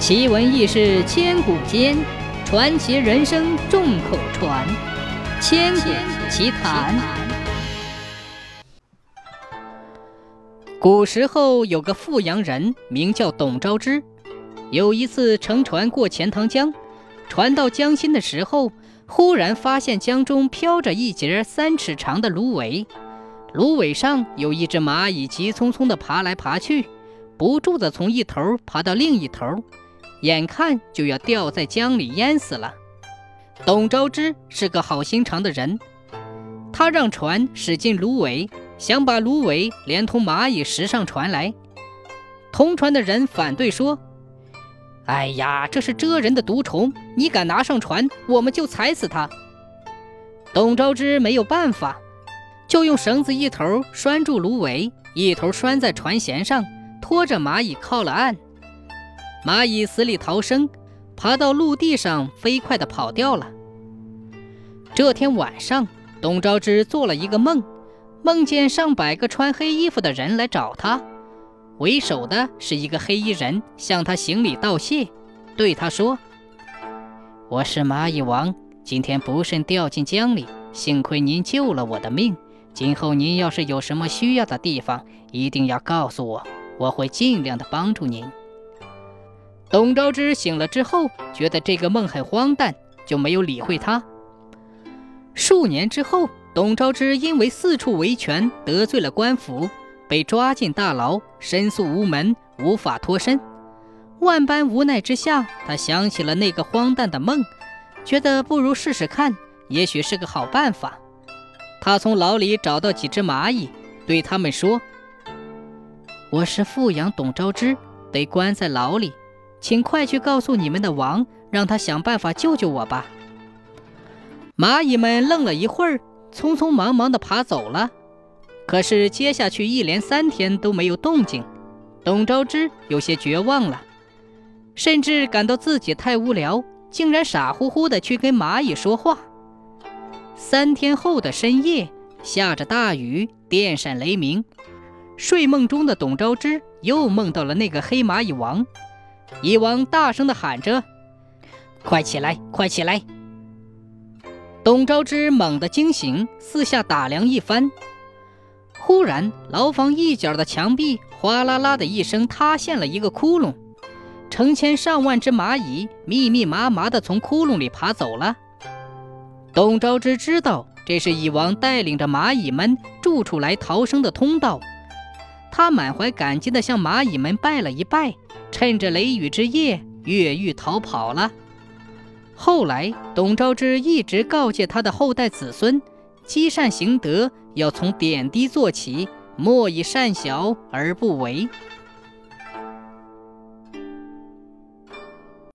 奇闻异事千古间，传奇人生众口传。千古奇谈。古时候有个富阳人，名叫董昭之。有一次乘船过钱塘江，船到江心的时候，忽然发现江中飘着一截三尺长的芦苇，芦苇上有一只蚂蚁急匆匆地爬来爬去，不住地从一头爬到另一头。眼看就要掉在江里淹死了。董昭之是个好心肠的人，他让船驶进芦苇，想把芦苇连同蚂蚁拾上船来。同船的人反对说：“哎呀，这是蜇人的毒虫，你敢拿上船，我们就踩死它。”董昭之没有办法，就用绳子一头拴住芦苇，一头拴在船舷上，拖着蚂蚁靠了岸。蚂蚁死里逃生，爬到陆地上，飞快地跑掉了。这天晚上，董昭之做了一个梦，梦见上百个穿黑衣服的人来找他，为首的是一个黑衣人，向他行礼道谢，对他说：“我是蚂蚁王，今天不慎掉进江里，幸亏您救了我的命。今后您要是有什么需要的地方，一定要告诉我，我会尽量的帮助您。”董昭之醒了之后，觉得这个梦很荒诞，就没有理会他。数年之后，董昭之因为四处维权得罪了官府，被抓进大牢，申诉无门，无法脱身。万般无奈之下，他想起了那个荒诞的梦，觉得不如试试看，也许是个好办法。他从牢里找到几只蚂蚁，对他们说：“我是富阳董昭之，得关在牢里。”请快去告诉你们的王，让他想办法救救我吧。蚂蚁们愣了一会儿，匆匆忙忙地爬走了。可是接下去一连三天都没有动静，董昭之有些绝望了，甚至感到自己太无聊，竟然傻乎乎地去跟蚂蚁说话。三天后的深夜，下着大雨，电闪雷鸣，睡梦中的董昭之又梦到了那个黑蚂蚁王。蚁王大声地喊着：“快起来，快起来！”董昭之猛地惊醒，四下打量一番，忽然牢房一角的墙壁哗啦啦的一声塌陷了一个窟窿，成千上万只蚂蚁密密麻麻地从窟窿里爬走了。董昭之知道这是蚁王带领着蚂蚁们筑出来逃生的通道，他满怀感激地向蚂蚁们拜了一拜。趁着雷雨之夜越狱逃跑了。后来，董昭之一直告诫他的后代子孙，积善行德要从点滴做起，莫以善小而不为。